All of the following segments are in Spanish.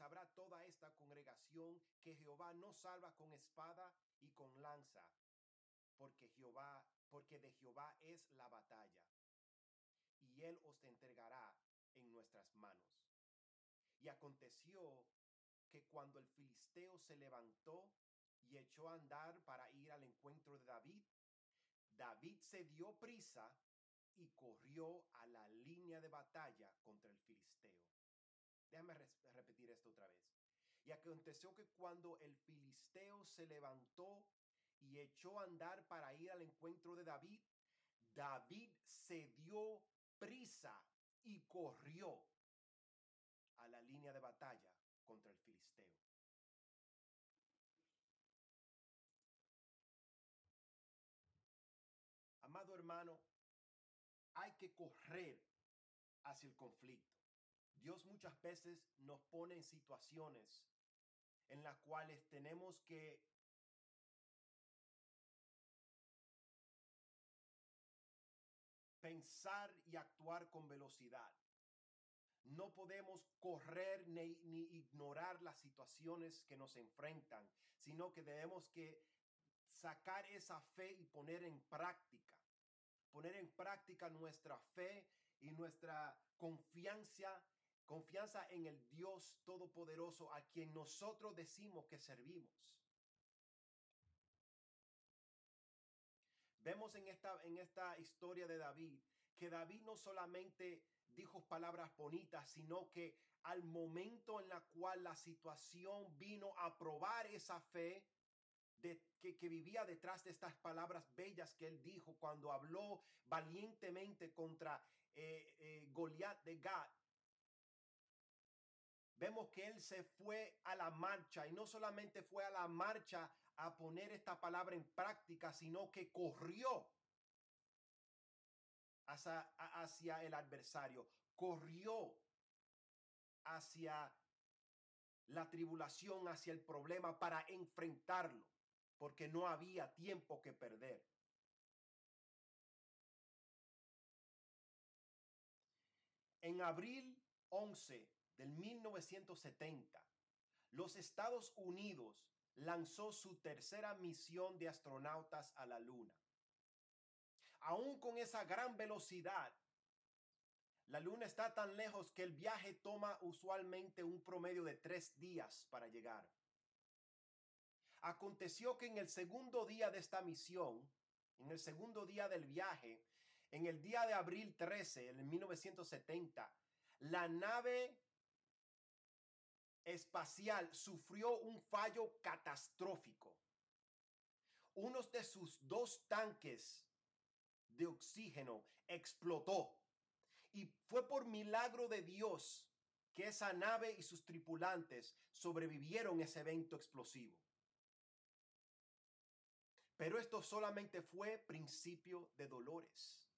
Sabrá toda esta congregación que Jehová no salva con espada y con lanza, porque Jehová, porque de Jehová es la batalla, y él os entregará en nuestras manos. Y aconteció que cuando el filisteo se levantó y echó a andar para ir al encuentro de David, David se dio prisa y corrió a la línea de batalla contra el filisteo. Déjame repetir esto otra vez. Y aconteció que cuando el filisteo se levantó y echó a andar para ir al encuentro de David, David se dio prisa y corrió a la línea de batalla contra el filisteo. Amado hermano, hay que correr hacia el conflicto. Dios muchas veces nos pone en situaciones en las cuales tenemos que pensar y actuar con velocidad. No podemos correr ni, ignorar las situaciones que nos enfrentan, sino que debemos que sacar esa fe y poner en práctica. Poner en práctica nuestra fe y nuestra confianza, confianza en el Dios Todopoderoso a quien nosotros decimos que servimos. Vemos en esta, en esta historia de David que David no solamente dijo palabras bonitas, sino que al momento en la cual la situación vino a probar esa fe, de, que, vivía detrás de estas palabras bellas que él dijo cuando habló valientemente contra eh, eh, Goliat de Gad. Vemos que él se fue a la marcha y no solamente fue a la marcha a poner esta palabra en práctica, sino que corrió hacia, el adversario, corrió hacia la tribulación, hacia el problema para enfrentarlo, porque no había tiempo que perder. En abril 11 del 1970, los Estados Unidos lanzó su tercera misión de astronautas a la Luna. Aún con esa gran velocidad, la Luna está tan lejos que el viaje toma usualmente un promedio de tres días para llegar. Aconteció que en el segundo día de esta misión, en el segundo día del viaje, en el día de abril 13, en 1970, la nave espacial sufrió un fallo catastrófico. Uno de sus dos tanques de oxígeno explotó y fue por milagro de Dios que esa nave y sus tripulantes sobrevivieron ese evento explosivo. Pero esto solamente fue principio de dolores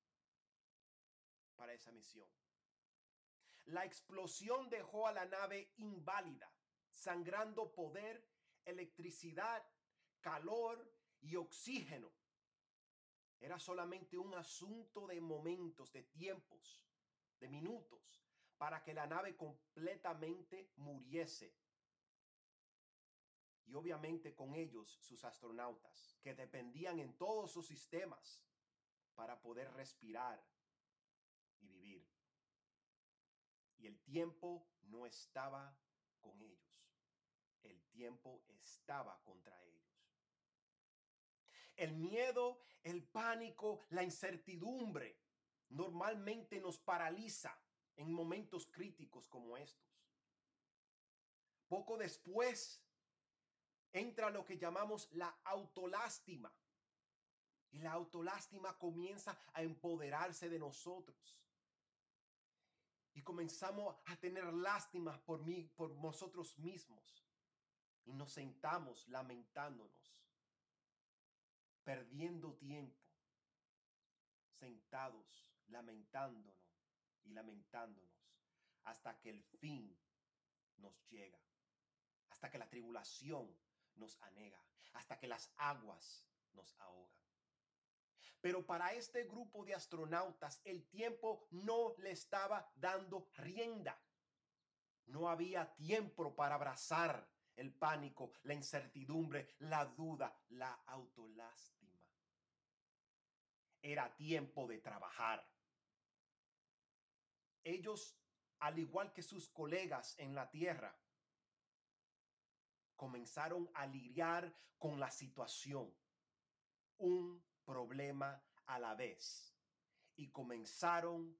para esa misión. La explosión dejó a la nave inválida, sangrando poder, electricidad, calor y oxígeno. Era solamente un asunto de momentos, de tiempos, de minutos, para que la nave completamente muriese. Y obviamente con ellos sus astronautas, que dependían en todos sus sistemas para poder respirar y vivir y el tiempo no estaba con ellos. El tiempo estaba contra ellos. El miedo, el pánico, la incertidumbre normalmente nos paraliza en momentos críticos como estos. Poco después entra lo que llamamos la autolástima. Y la autolástima comienza a empoderarse de nosotros y comenzamos a tener lástimas por mí, por nosotros mismos. y nos sentamos lamentándonos, perdiendo tiempo, sentados lamentándonos y lamentándonos hasta que el fin nos llega, hasta que la tribulación nos anega, hasta que las aguas nos ahogan. Pero para este grupo de astronautas el tiempo no le estaba dando rienda. No había tiempo para abrazar el pánico, la incertidumbre, la duda, la autolástima. Era tiempo de trabajar. Ellos, al igual que sus colegas en la tierra, comenzaron a lidiar con la situación. Un problema a la vez. Y comenzaron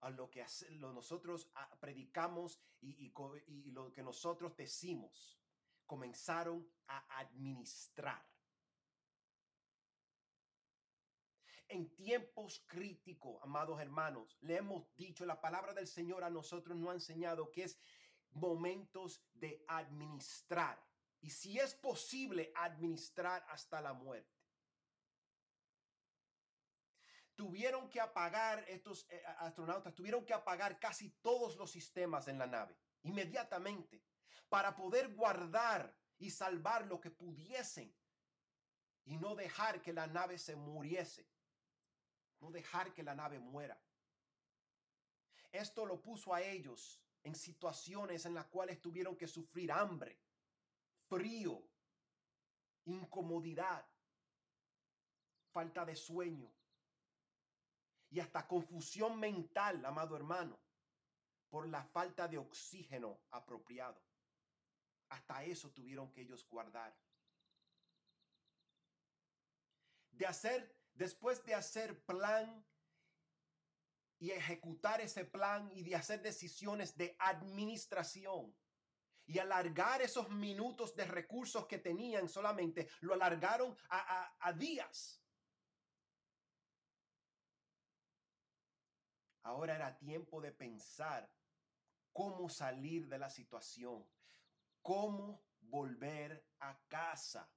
a lo que nosotros ah, predicamos y, y lo que nosotros decimos. Comenzaron a administrar. En tiempos críticos, amados hermanos, le hemos dicho, la palabra del Señor a nosotros nos ha enseñado que es momentos de administrar. Y si es posible, administrar hasta la muerte. Tuvieron que apagar, estos eh, astronautas tuvieron que apagar casi todos los sistemas en la nave inmediatamente para poder guardar y salvar lo que pudiesen y no dejar que la nave se muriese, no dejar que la nave muera. Esto lo puso a ellos en situaciones en las cuales tuvieron que sufrir hambre, frío, incomodidad, falta de sueño y hasta confusión mental, amado hermano, por la falta de oxígeno apropiado. Hasta eso tuvieron que ellos guardar. De hacer, después de hacer plan y ejecutar ese plan y de hacer decisiones de administración y alargar esos minutos de recursos que tenían solamente, lo alargaron a, a días Ahora era tiempo de pensar cómo salir de la situación, cómo volver a casa.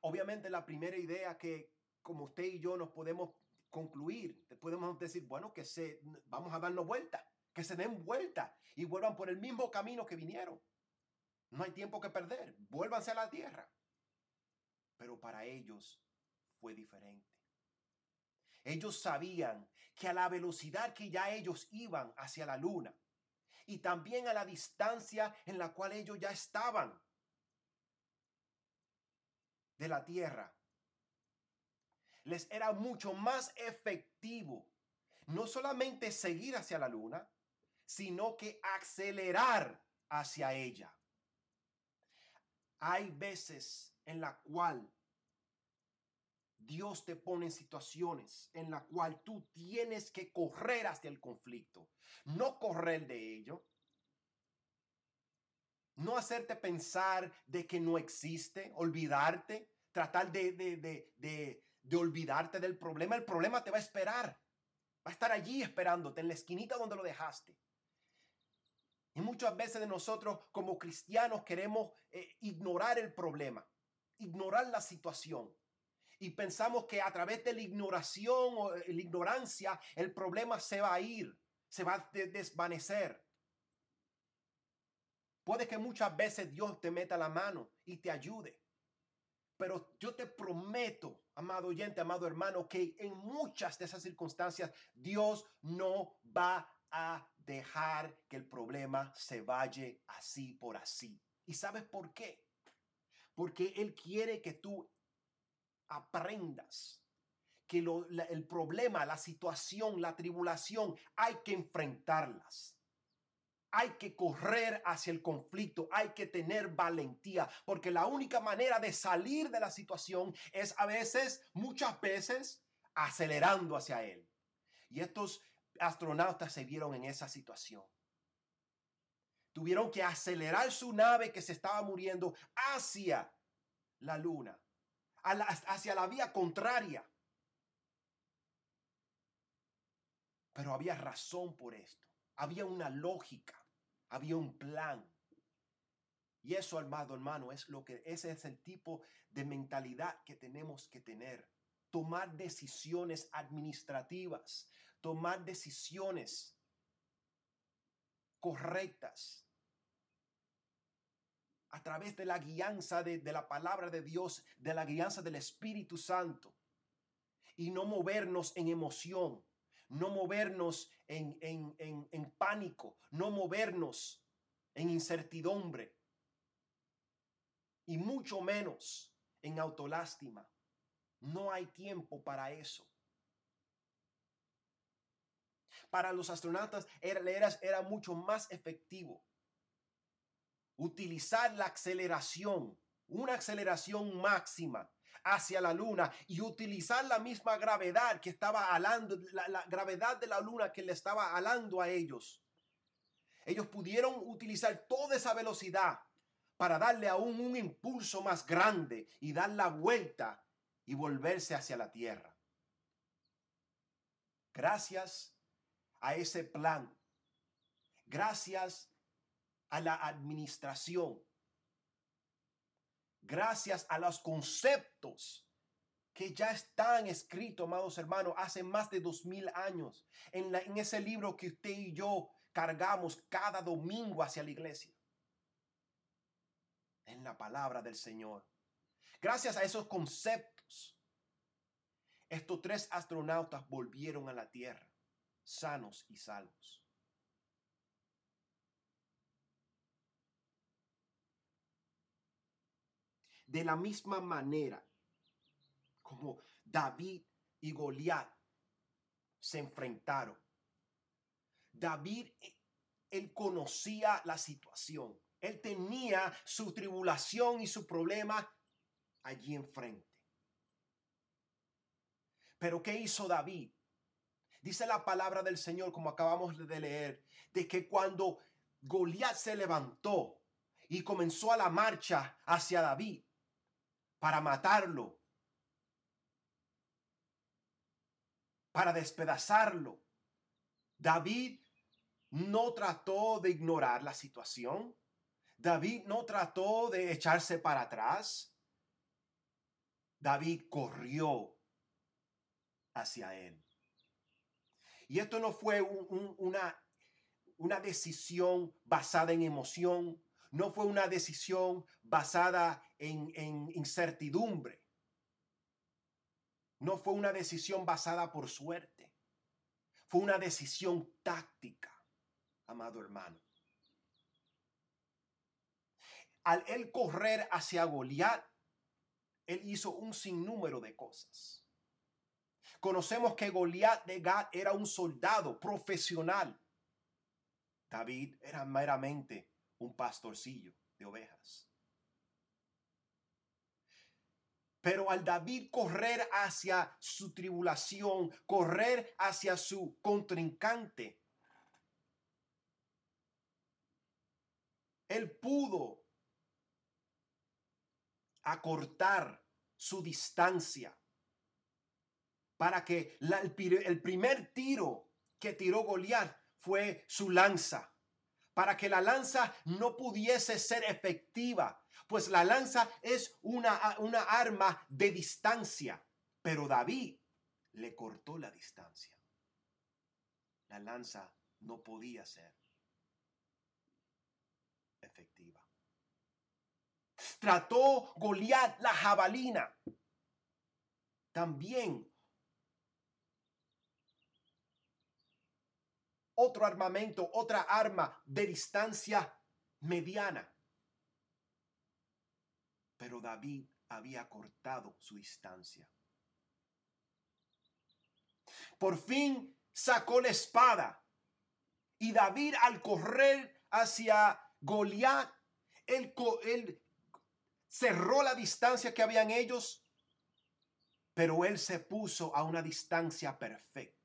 Obviamente la primera idea que como usted y yo nos podemos concluir, podemos decir, bueno, que se, vamos a darnos vuelta, que se den vuelta y vuelvan por el mismo camino que vinieron. No hay tiempo que perder, vuélvanse a la tierra. Pero para ellos fue diferente. Ellos sabían que a la velocidad que ya ellos iban hacia la luna y también a la distancia en la cual ellos ya estaban de la tierra, les era mucho más efectivo no solamente seguir hacia la luna, sino que acelerar hacia ella. Hay veces en la cual Dios te pone en situaciones en la cual tú tienes que correr hacia el conflicto, no correr de ello, no hacerte pensar de que no existe, olvidarte, tratar de, de, de, olvidarte del problema. El problema te va a esperar, va a estar allí esperándote en la esquinita donde lo dejaste. Y muchas veces de nosotros como cristianos queremos eh, ignorar el problema, ignorar la situación y pensamos que a través de la ignoración o eh, la ignorancia el problema se va a ir, se va a desvanecer. Puede que muchas veces Dios te meta la mano y te ayude. Pero yo te prometo, amado oyente, amado hermano, que en muchas de esas circunstancias Dios no va a dejar que el problema se vaya así por así. ¿Y sabes por qué? Porque Él quiere que tú aprendas que el problema, la situación, la tribulación, hay que enfrentarlas. Hay que correr hacia el conflicto, hay que tener valentía, porque la única manera de salir de la situación es a veces, muchas veces, acelerando hacia él. Y estos astronautas se vieron en esa situación. Tuvieron que acelerar su nave que se estaba muriendo hacia la luna hacia la vía contraria. Pero había razón por esto. Había una lógica. Había un plan. Y eso, amado hermano, es lo que ese es el tipo de mentalidad que tenemos que tener. Tomar decisiones administrativas, tomar decisiones correctas a través de la guianza de, de, la palabra de Dios, de la guianza del Espíritu Santo. Y no movernos en emoción, no movernos en, en, en, en pánico, no movernos en incertidumbre y mucho menos en autolástima. No hay tiempo para eso. Para los astronautas era, era, era mucho más efectivo utilizar la aceleración, una aceleración máxima hacia la luna y utilizar la misma gravedad que estaba alando, la, la, gravedad de la luna que le estaba alando a ellos. Ellos pudieron utilizar toda esa velocidad para darle aún un impulso más grande y dar la vuelta y volverse hacia la tierra. Gracias a ese plan, gracias a la administración, gracias a los conceptos que ya están escritos, amados hermanos, hace más de dos mil años, en, en ese libro que usted y yo cargamos cada domingo hacia la iglesia, en la palabra del Señor. Gracias a esos conceptos, estos tres astronautas volvieron a la Tierra, sanos y salvos. De la misma manera como David y Goliat se enfrentaron. David, él conocía la situación. Él tenía su tribulación y su problema allí enfrente. Pero ¿qué hizo David? Dice la palabra del Señor, como acabamos de leer, de que cuando Goliat se levantó y comenzó a la marcha hacia David para matarlo, para despedazarlo, David no trató de ignorar la situación. David no trató de echarse para atrás. David corrió hacia él. Y esto no fue un, un, una, una decisión basada en emoción, no fue una decisión basada en, incertidumbre, no fue una decisión basada por suerte, fue una decisión táctica, amado hermano. Al él correr hacia Goliat, él hizo un sinnúmero de cosas. Conocemos que Goliat de Gad era un soldado profesional. David era meramente un pastorcillo de ovejas. Pero al David correr hacia su tribulación, correr hacia su contrincante, él pudo acortar su distancia para que el, el, primer tiro que tiró Goliat fue su lanza, para que la lanza no pudiese ser efectiva, pues la lanza es una, una arma de distancia, pero David le cortó la distancia. La lanza no podía ser efectiva. Trató Goliat la jabalina. También otro armamento, otra arma de distancia mediana. Pero David había cortado su distancia. Por fin sacó la espada y David al correr hacia Goliat, él, cerró la distancia que habían ellos, pero él se puso a una distancia perfecta.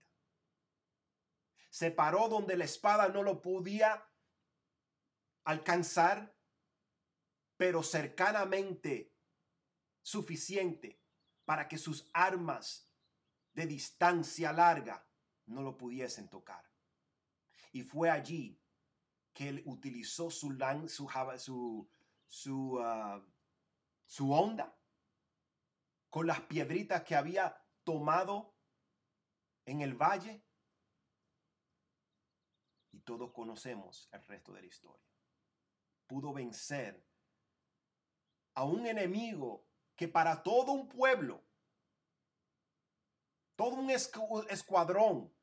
Se paró donde la espada no lo podía alcanzar, pero cercanamente suficiente para que sus armas de distancia larga no lo pudiesen tocar. Y fue allí que él utilizó su, su, su, su, ah, su onda con las piedritas que había tomado en el valle. Y todos conocemos el resto de la historia. Pudo vencer a un enemigo que para todo un pueblo, todo un escuadrón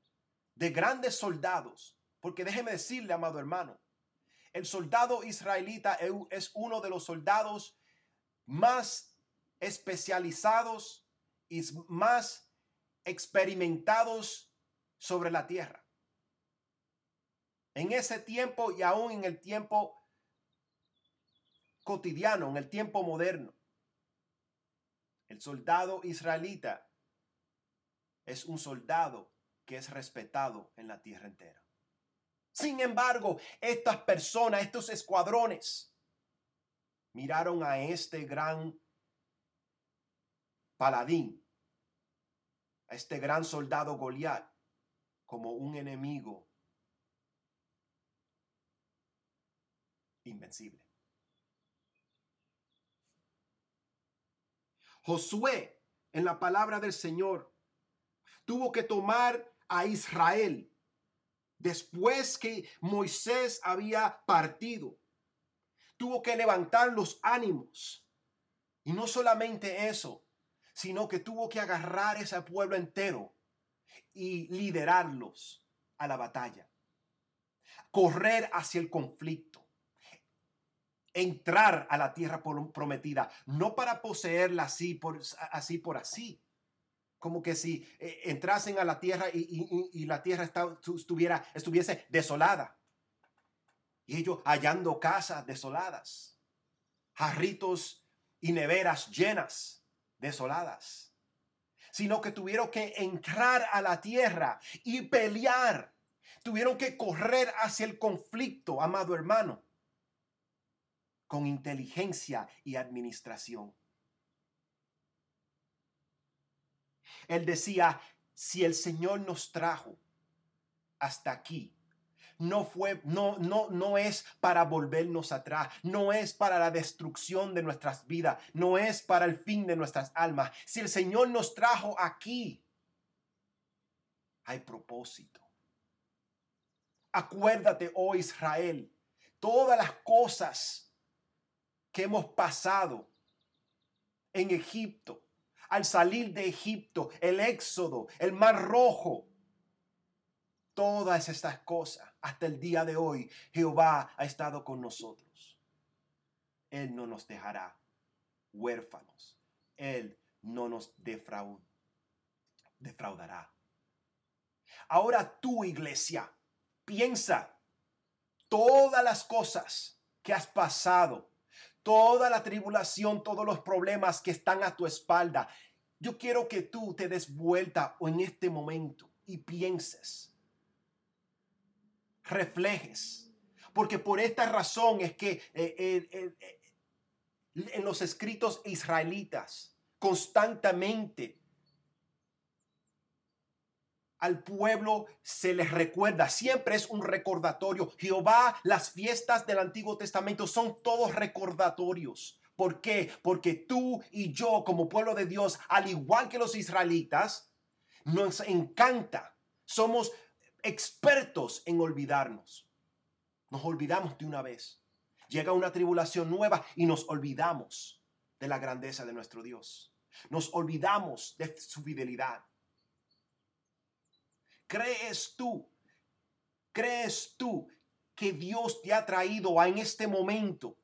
de grandes soldados, porque déjeme decirle, amado hermano, el soldado israelita es uno de los soldados más especializados y más experimentados sobre la tierra. En ese tiempo y aún en el tiempo cotidiano, en el tiempo moderno, el soldado israelita es un soldado que es respetado en la tierra entera. Sin embargo, estas personas, estos escuadrones, miraron a este gran paladín, a este gran soldado Goliat, como un enemigo invencible. Josué, en la palabra del Señor, tuvo que tomar a Israel después que Moisés había partido. Tuvo que levantar los ánimos. Y no solamente eso, sino que tuvo que agarrar ese pueblo entero y liderarlos a la batalla. Correr hacia el conflicto. Entrar a la tierra prometida, no para poseerla así por así, por así como que si eh, entrasen a la tierra y, la tierra estuviera, estuviese desolada. Y ellos hallando casas desoladas, jarritos y neveras llenas, desoladas. Sino que tuvieron que entrar a la tierra y pelear. Tuvieron que correr hacia el conflicto, amado hermano, con inteligencia y administración. Él decía, si el Señor nos trajo hasta aquí, no fue no no no es para volvernos atrás, no es para la destrucción de nuestras vidas, no es para el fin de nuestras almas. Si el Señor nos trajo aquí, hay propósito. Acuérdate, oh Israel, todas las cosas que hemos pasado en Egipto, al salir de Egipto, el éxodo, el mar rojo. Todas estas cosas, hasta el día de hoy, Jehová ha estado con nosotros. Él no nos dejará huérfanos. Él no nos defraudará. Ahora tú, iglesia, piensa todas las cosas que has pasado toda la tribulación, todos los problemas que están a tu espalda. Yo quiero que tú te des vuelta en este momento y pienses, reflejes, porque por esta razón es que eh, eh, eh, en los escritos israelitas constantemente al pueblo se les recuerda, siempre es un recordatorio. Jehová, las fiestas del Antiguo Testamento son todos recordatorios. ¿Por qué? Porque tú y yo como pueblo de Dios, al igual que los israelitas, nos encanta, somos expertos en olvidarnos. Nos olvidamos de una vez. Llega una tribulación nueva y nos olvidamos de la grandeza de nuestro Dios. Nos olvidamos de su fidelidad. ¿Crees tú? ¿Crees tú que Dios te ha traído a en este momento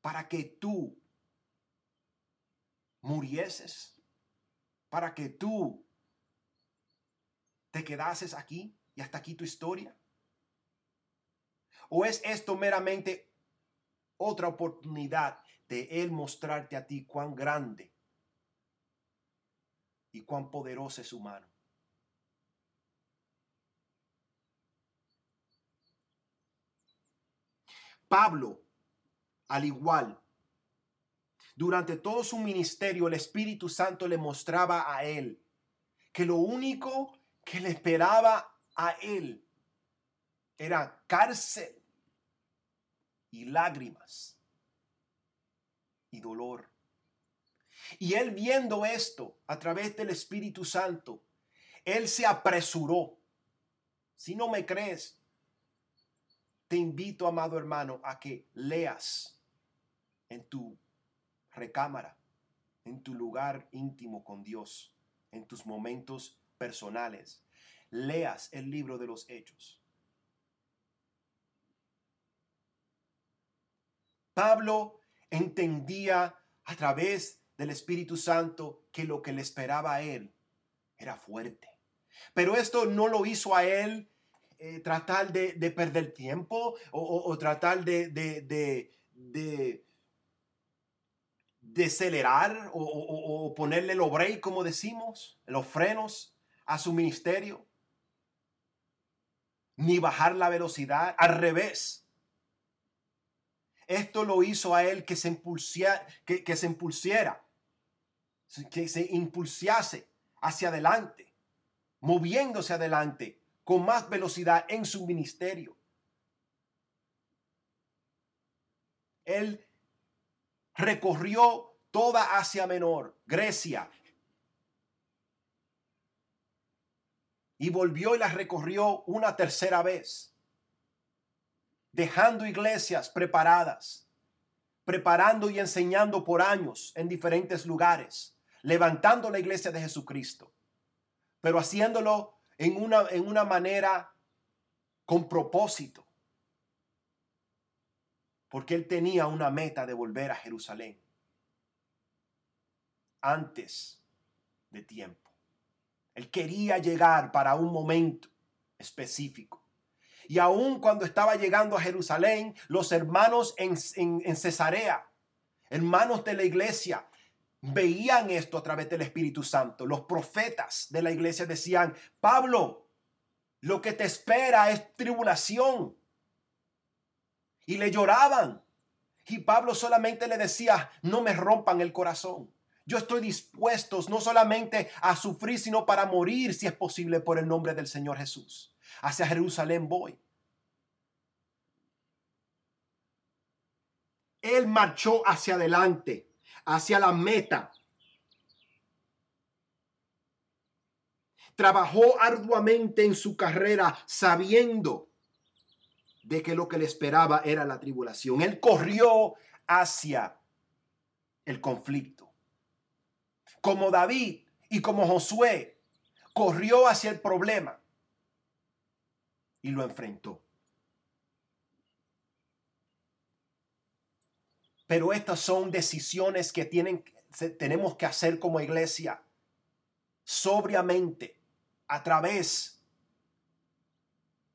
para que tú murieses? ¿Para que tú te quedases aquí y hasta aquí tu historia? ¿O es esto meramente otra oportunidad de Él mostrarte a ti cuán grande y cuán poderosa es su mano? Pablo, al igual, durante todo su ministerio el Espíritu Santo le mostraba a él que lo único que le esperaba a él era cárcel, y lágrimas y dolor. Y él viendo esto a través del Espíritu Santo, él se apresuró. Si no me crees, te invito, amado hermano, a que leas en tu recámara, en tu lugar íntimo con Dios, en tus momentos personales. Leas el libro de los hechos. Pablo entendía a través del Espíritu Santo que lo que le esperaba a él era fuerte. Pero esto no lo hizo a él eh, tratar de, perder tiempo o, tratar de, de, de, o, o, ponerle los break, como decimos, los frenos a su ministerio. Ni bajar la velocidad, al revés. Esto lo hizo a él que se, impulsiera, que, que se impulsiera, que se impulsase hacia adelante, moviéndose adelante con más velocidad en su ministerio. Él recorrió toda Asia Menor, Grecia, y volvió y la recorrió una tercera vez, dejando iglesias preparadas, preparando y enseñando por años en diferentes lugares, levantando la iglesia de Jesucristo, pero haciéndolo en una, en una manera con propósito. Porque él tenía una meta de volver a Jerusalén antes de tiempo. Él quería llegar para un momento específico. Y aun cuando estaba llegando a Jerusalén, los hermanos en, en, en Cesarea, hermanos de la iglesia, veían esto a través del Espíritu Santo. Los profetas de la iglesia decían, Pablo, lo que te espera es tribulación. Y le lloraban. Y Pablo solamente le decía, no me rompan el corazón. Yo estoy dispuesto no solamente a sufrir, sino para morir, si es posible, por el nombre del Señor Jesús. Hacia Jerusalén voy. Él marchó hacia adelante hacia la meta. Trabajó arduamente en su carrera sabiendo de que lo que le esperaba era la tribulación. Él corrió hacia el conflicto. Como David y como Josué, corrió hacia el problema y lo enfrentó. Pero estas son decisiones que tienen, tenemos que hacer como iglesia sobriamente a través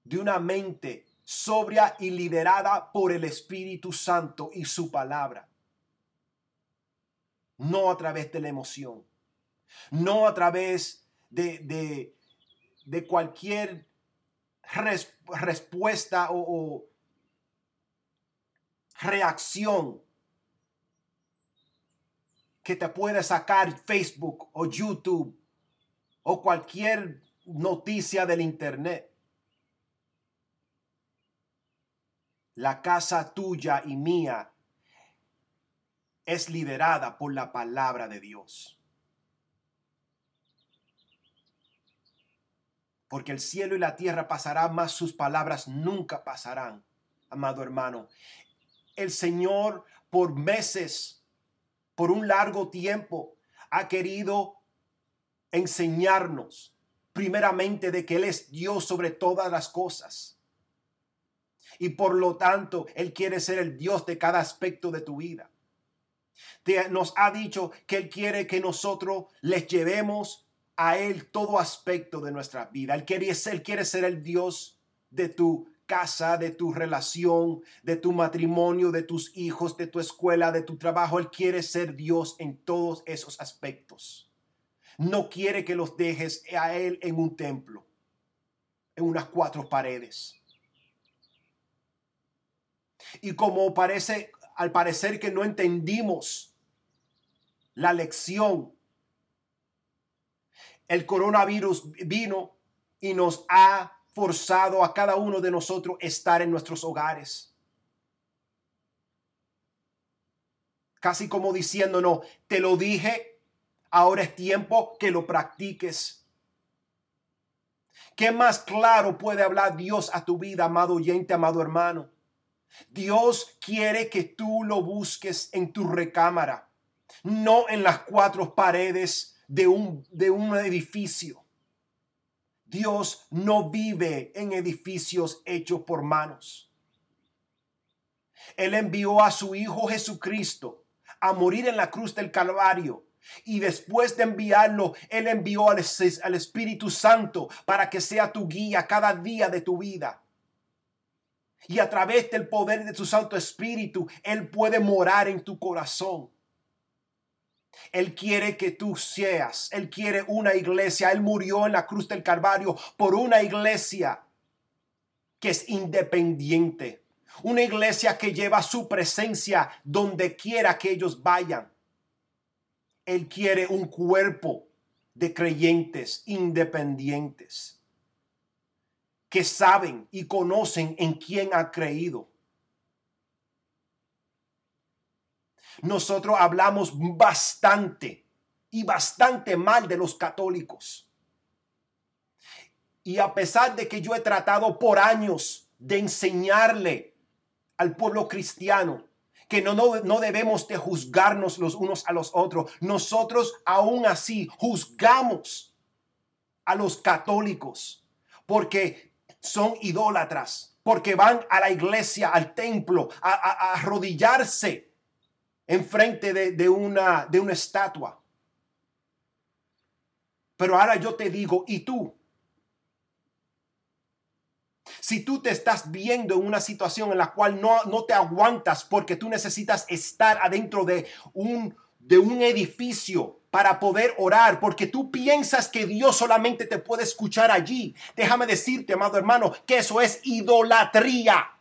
de una mente sobria y liderada por el Espíritu Santo y su palabra. No a través de la emoción, no a través de, de, cualquier respuesta o, o reacción que te puede sacar Facebook o YouTube o cualquier noticia del Internet. La casa tuya y mía es liderada por la palabra de Dios. Porque el cielo y la tierra pasarán, mas sus palabras nunca pasarán, amado hermano. El Señor por meses por un largo tiempo ha querido enseñarnos primeramente de que Él es Dios sobre todas las cosas. Y por lo tanto, Él quiere ser el Dios de cada aspecto de tu vida. nos ha dicho que Él quiere que nosotros les llevemos a Él todo aspecto de nuestra vida. Él quiere, él quiere ser el Dios de tu casa, de tu relación, de tu matrimonio, de tus hijos, de tu escuela, de tu trabajo. Él quiere ser Dios en todos esos aspectos. No quiere que los dejes a Él en un templo, en unas cuatro paredes. Y como parece, al parecer que no entendimos la lección, el coronavirus vino y nos ha forzado a cada uno de nosotros estar en nuestros hogares. casi como diciendo, no, te lo dije, ahora es tiempo que lo practiques. ¿Qué más claro puede hablar Dios a tu vida, amado oyente, amado hermano? Dios quiere que tú lo busques en tu recámara, no en las cuatro paredes de un, de un edificio. Dios no vive en edificios hechos por manos. Él envió a su Hijo Jesucristo a morir en la cruz del Calvario. Y después de enviarlo, Él envió al, Espíritu Santo para que sea tu guía cada día de tu vida. Y a través del poder de su Santo Espíritu, Él puede morar en tu corazón. Él quiere que tú seas, Él quiere una iglesia. Él murió en la cruz del Calvario por una iglesia que es independiente. Una iglesia que lleva su presencia donde quiera que ellos vayan. Él quiere un cuerpo de creyentes independientes que saben y conocen en quién ha creído. Nosotros hablamos bastante y bastante mal de los católicos. Y a pesar de que yo he tratado por años de enseñarle al pueblo cristiano que no, no, no, debemos de juzgarnos los unos a los otros. Nosotros aún así juzgamos a los católicos porque son idólatras, porque van a la iglesia, al templo, a, a, arrodillarse enfrente de, de, una, de una estatua. Pero ahora yo te digo, ¿y tú? Si tú te estás viendo en una situación en la cual no, no te aguantas porque tú necesitas estar adentro de un, de un edificio para poder orar, porque tú piensas que Dios solamente te puede escuchar allí. Déjame decirte, amado hermano, que eso es idolatría.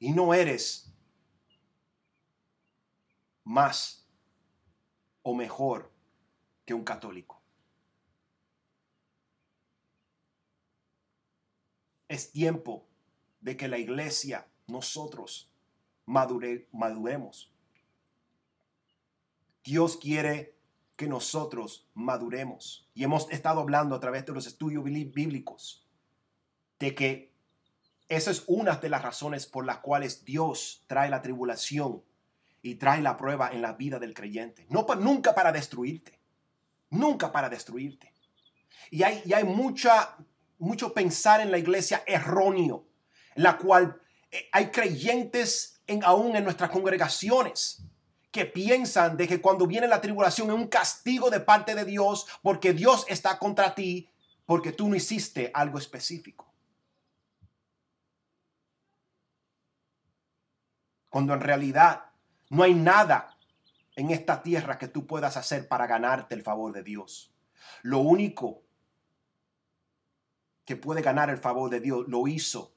Y no eres más o mejor que un católico. Es tiempo de que la iglesia, nosotros, madure, maduremos. Dios quiere que nosotros maduremos. Y hemos estado hablando a través de los estudios bíblicos de que esa es una de las razones por las cuales Dios trae la tribulación y trae la prueba en la vida del creyente. No, nunca para destruirte. Nunca para destruirte. Y hay, y hay mucha mucho pensar en la iglesia erróneo, en la cual eh, hay creyentes en, aún en nuestras congregaciones que piensan de que cuando viene la tribulación es un castigo de parte de Dios porque Dios está contra ti porque tú no hiciste algo específico. Cuando en realidad no hay nada en esta tierra que tú puedas hacer para ganarte el favor de Dios. Lo único que puede ganar el favor de Dios, lo hizo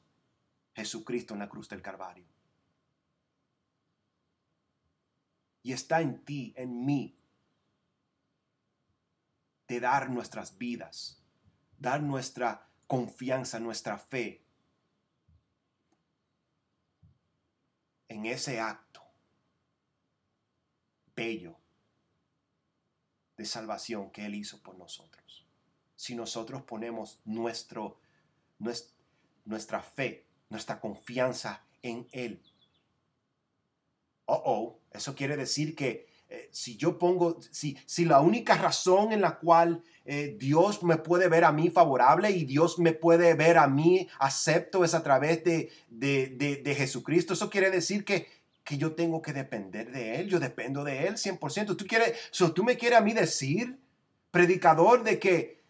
Jesucristo en la cruz del Calvario. Y está en ti, en mí, de dar nuestras vidas, dar nuestra confianza, nuestra fe en ese acto bello de salvación que Él hizo por nosotros si nosotros ponemos nuestro, nuestra fe, nuestra confianza en Él. Oh, oh, eso quiere decir que eh, si yo pongo, si, si la única razón en la cual eh, Dios me puede ver a mí favorable y Dios me puede ver a mí acepto es a través de, de, Jesucristo, eso quiere decir que, que yo tengo que depender de Él, yo dependo de Él 100%. ¿Tú, quieres, ¿Tú me quieres a mí decir, predicador, de que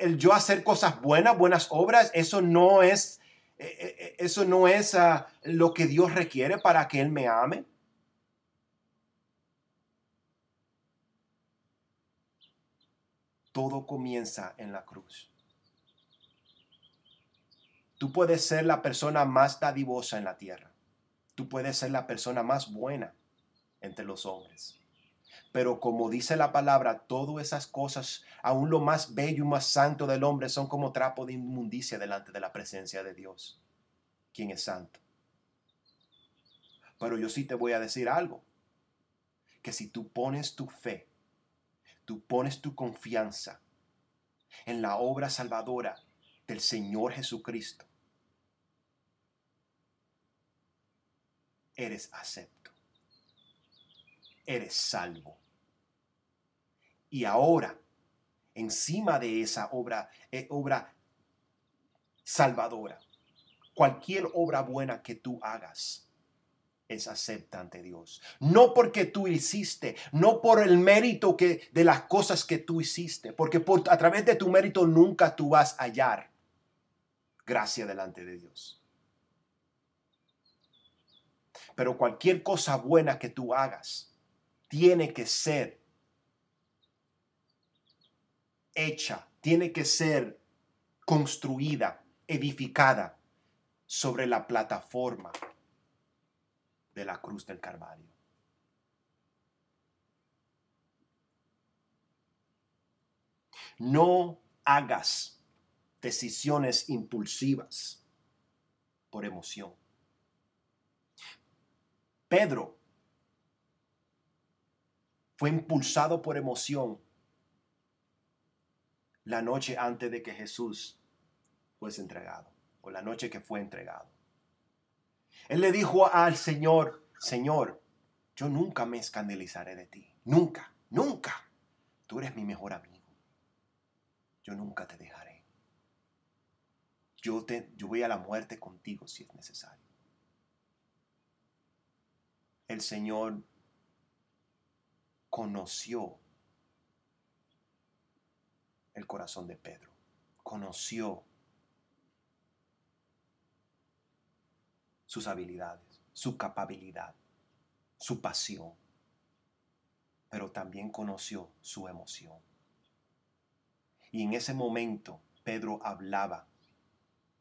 el yo hacer cosas buenas, buenas obras, eso no es, e, e, e, eso no es ah, lo que Dios requiere para que Él me ame. Todo comienza en la cruz. Tú puedes ser la persona más dadivosa en la tierra. Tú puedes ser la persona más buena entre los hombres. Pero como dice la palabra, todas esas cosas, aún lo más bello y más santo del hombre, son como trapo de inmundicia delante de la presencia de Dios, quien es santo. Pero yo sí te voy a decir algo, que si tú pones tu fe, tú pones tu confianza en la obra salvadora del Señor Jesucristo, eres acepto, eres salvo. Y ahora, encima de esa obra, eh, obra salvadora, cualquier obra buena que tú hagas, es acepta ante Dios. No porque tú hiciste, no por el mérito que, de las cosas que tú hiciste, porque por, a través de tu mérito nunca tú vas a hallar gracia delante de Dios. Pero cualquier cosa buena que tú hagas tiene que ser hecha, tiene que ser construida, edificada sobre la plataforma de la cruz del Calvario. No hagas decisiones impulsivas por emoción. Pedro fue impulsado por emoción la noche antes de que Jesús fuese entregado, o la noche que fue entregado. Él le dijo al Señor, Señor, yo nunca me escandalizaré de ti. Nunca, nunca. Tú eres mi mejor amigo. Yo nunca te dejaré. Yo, te, yo voy a la muerte contigo si es necesario. El Señor conoció el corazón de Pedro. Conoció sus habilidades, su capacidad, su pasión, pero también conoció su emoción. Y en ese momento Pedro hablaba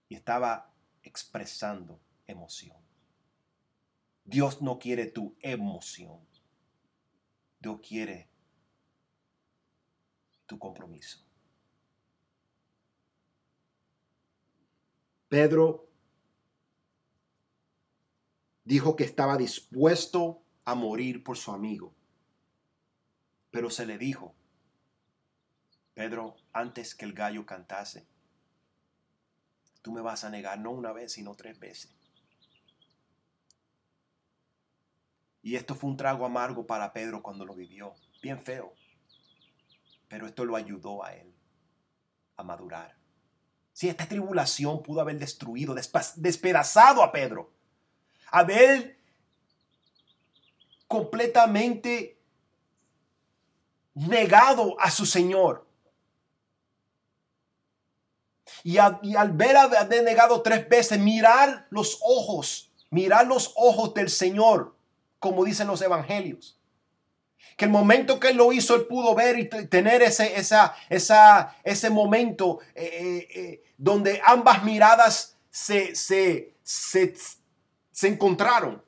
y estaba expresando emoción. Dios no quiere tu emoción. Dios quiere tu compromiso. Pedro dijo que estaba dispuesto a morir por su amigo. Pero se le dijo, Pedro, antes que el gallo cantase, tú me vas a negar no una vez, sino tres veces. Y esto fue un trago amargo para Pedro cuando lo vivió, bien feo. Pero esto lo ayudó a él a madurar. Si esta tribulación pudo haber destruido, despedazado a Pedro, haber completamente negado a su Señor. Y, al ver haber negado tres veces, mirar los ojos, mirar los ojos del Señor, como dicen los evangelios. Que el momento que él lo hizo, él pudo ver y tener ese, esa, esa, ese momento eh, eh, eh, donde ambas miradas se, se, se encontraron.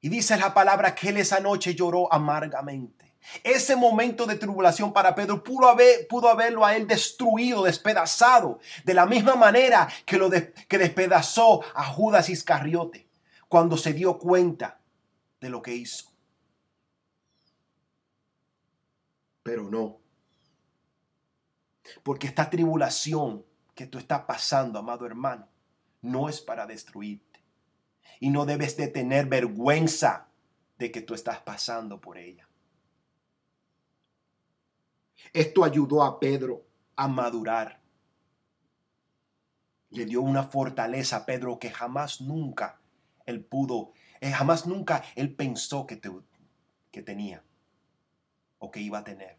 Y dice la palabra que él esa noche lloró amargamente. Ese momento de tribulación para Pedro pudo, haber, pudo haberlo a él destruido, despedazado, de la misma manera que lo que despedazó a Judas Iscariote cuando se dio cuenta de lo que hizo. Pero no. Porque esta tribulación que tú estás pasando, amado hermano, no es para destruirte. Y no debes de tener vergüenza de que tú estás pasando por ella. Esto ayudó a Pedro a madurar. Le dio una fortaleza a Pedro que jamás nunca él pudo, eh, jamás nunca él pensó que, que tenía o que iba a tener.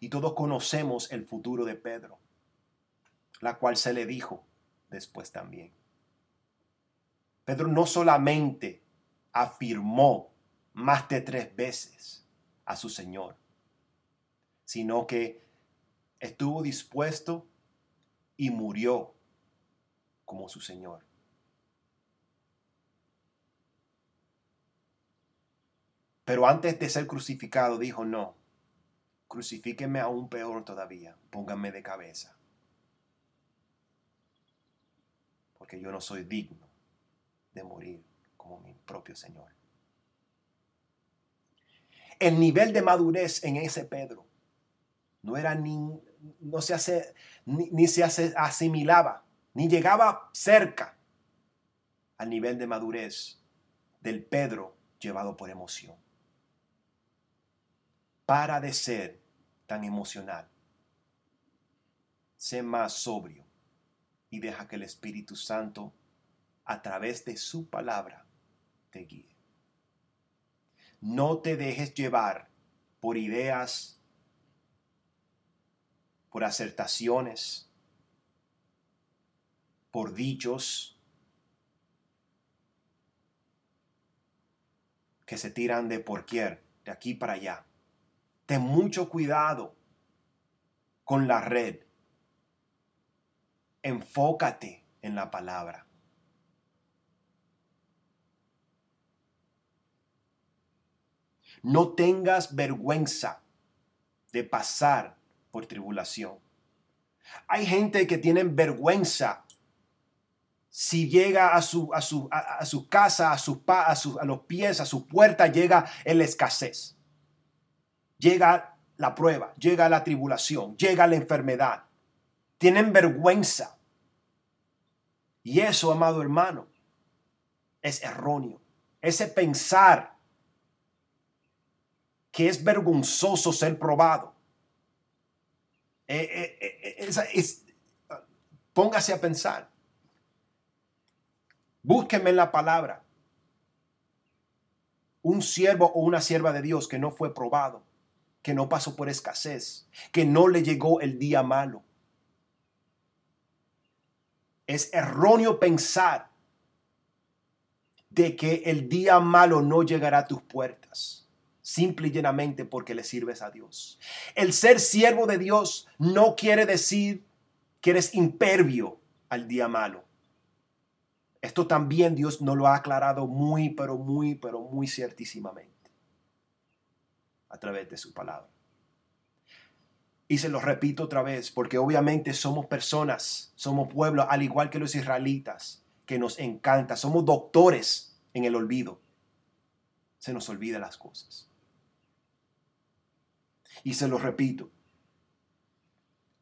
Y todos conocemos el futuro de Pedro, la cual se le dijo, después también. Pedro no solamente afirmó más de tres veces a su Señor, sino que estuvo dispuesto y murió como su Señor. Pero antes de ser crucificado dijo, no, crucifíqueme aún peor todavía, pónganme de cabeza porque yo no soy digno de morir como mi propio Señor. El nivel de madurez en ese Pedro no era ni, no se hace, ni, se asimilaba, ni llegaba cerca al nivel de madurez del Pedro llevado por emoción. Para de ser tan emocional. Sé más sobrio y deja que el Espíritu Santo, a través de su palabra, te guíe. No te dejes llevar por ideas, por acertaciones, por dichos que se tiran de por quier, de aquí para allá. Ten mucho cuidado con la red. Enfócate en la palabra. No tengas vergüenza de pasar por tribulación. Hay gente que tiene vergüenza si llega a su, a su, a, su casa, a, su, a, a los pies, a su puerta, llega la escasez. Llega la prueba, llega la tribulación, llega la enfermedad. Tienen vergüenza. Y eso, amado hermano, es erróneo. Ese pensar que es vergonzoso ser probado. Eh, eh, eh, póngase a pensar. Búsqueme en la palabra un siervo o una sierva de Dios que no fue probado, que no pasó por escasez, que no le llegó el día malo. Es erróneo pensar de que el día malo no llegará a tus puertas, simple y llenamente porque le sirves a Dios. El ser siervo de Dios no quiere decir que eres impervio al día malo. Esto también Dios nos lo ha aclarado muy, pero muy, pero muy ciertísimamente a través de su palabra. Y se lo repito otra vez, porque obviamente somos personas, somos pueblo, al igual que los israelitas, que nos encanta, somos doctores en el olvido. Se nos olvida las cosas. Y se lo repito,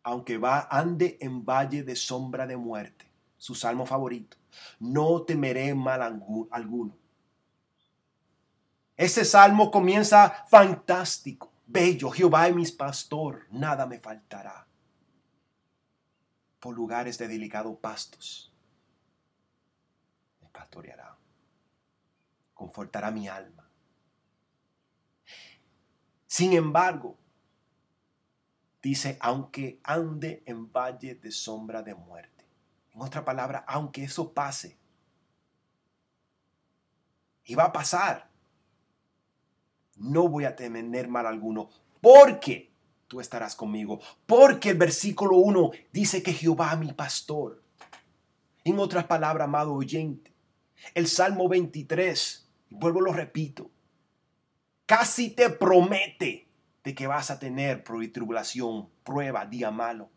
aunque va ande en valle de sombra de muerte, su salmo favorito, no temeré mal alguno. Ese salmo comienza fantástico, bello, Jehová es mi pastor, nada me faltará. Por lugares de delicados pastos me pastoreará, confortará mi alma. Sin embargo, dice, aunque ande en valle de sombra de muerte en otra palabra, aunque eso pase, y va a pasar, no voy a temer mal alguno, porque tú estarás conmigo, porque el versículo 1 dice que Jehová mi pastor. En otras palabras, amado oyente, el Salmo 23, y vuelvo lo repito, casi te promete de que vas a tener tribulación, prueba, día malo.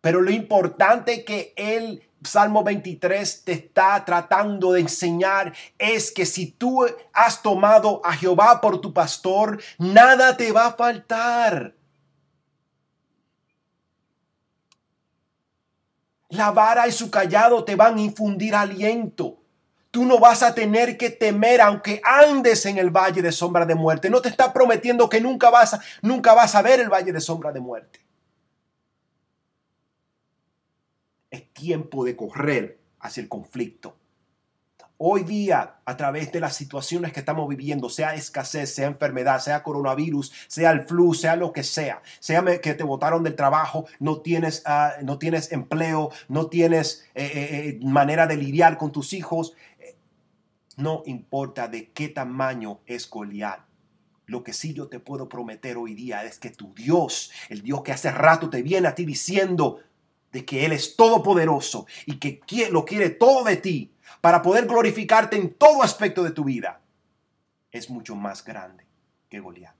Pero lo importante que el Salmo 23 te está tratando de enseñar es que si tú has tomado a Jehová por tu pastor, nada te va a faltar. La vara y su callado te van a infundir aliento. Tú no vas a tener que temer aunque andes en el valle de sombra de muerte. No te está prometiendo que nunca vas a, nunca vas a ver el valle de sombra de muerte. Es tiempo de correr hacia el conflicto. Hoy día, a través de las situaciones que estamos viviendo, sea escasez, sea enfermedad, sea coronavirus, sea el flu, sea lo que sea, sea que te botaron del trabajo, no tienes, ah, no tienes empleo, no tienes eh, eh, eh, manera de lidiar con tus hijos, no importa de qué tamaño es Goliat. Lo que sí yo te puedo prometer hoy día es que tu Dios, el Dios que hace rato te viene a ti diciendo, de que Él es todopoderoso y que lo quiere todo de ti para poder glorificarte en todo aspecto de tu vida, es mucho más grande que Goliat.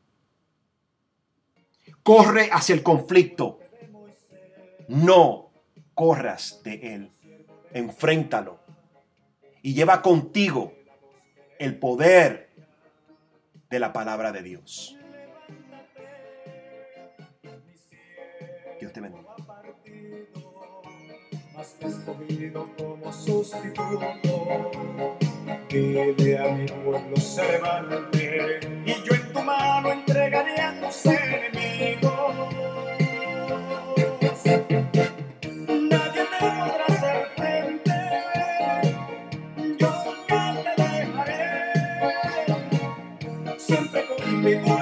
Corre hacia el conflicto. No corras de él. enfréntalo y lleva contigo el poder de la palabra de Dios. Dios te bendiga. Has escogido como sustituto que de a mi pueblo se levante y yo en tu mano entregaré a tus enemigos. Nadie te podrá hacer frente, yo nunca te dejaré, siempre contigo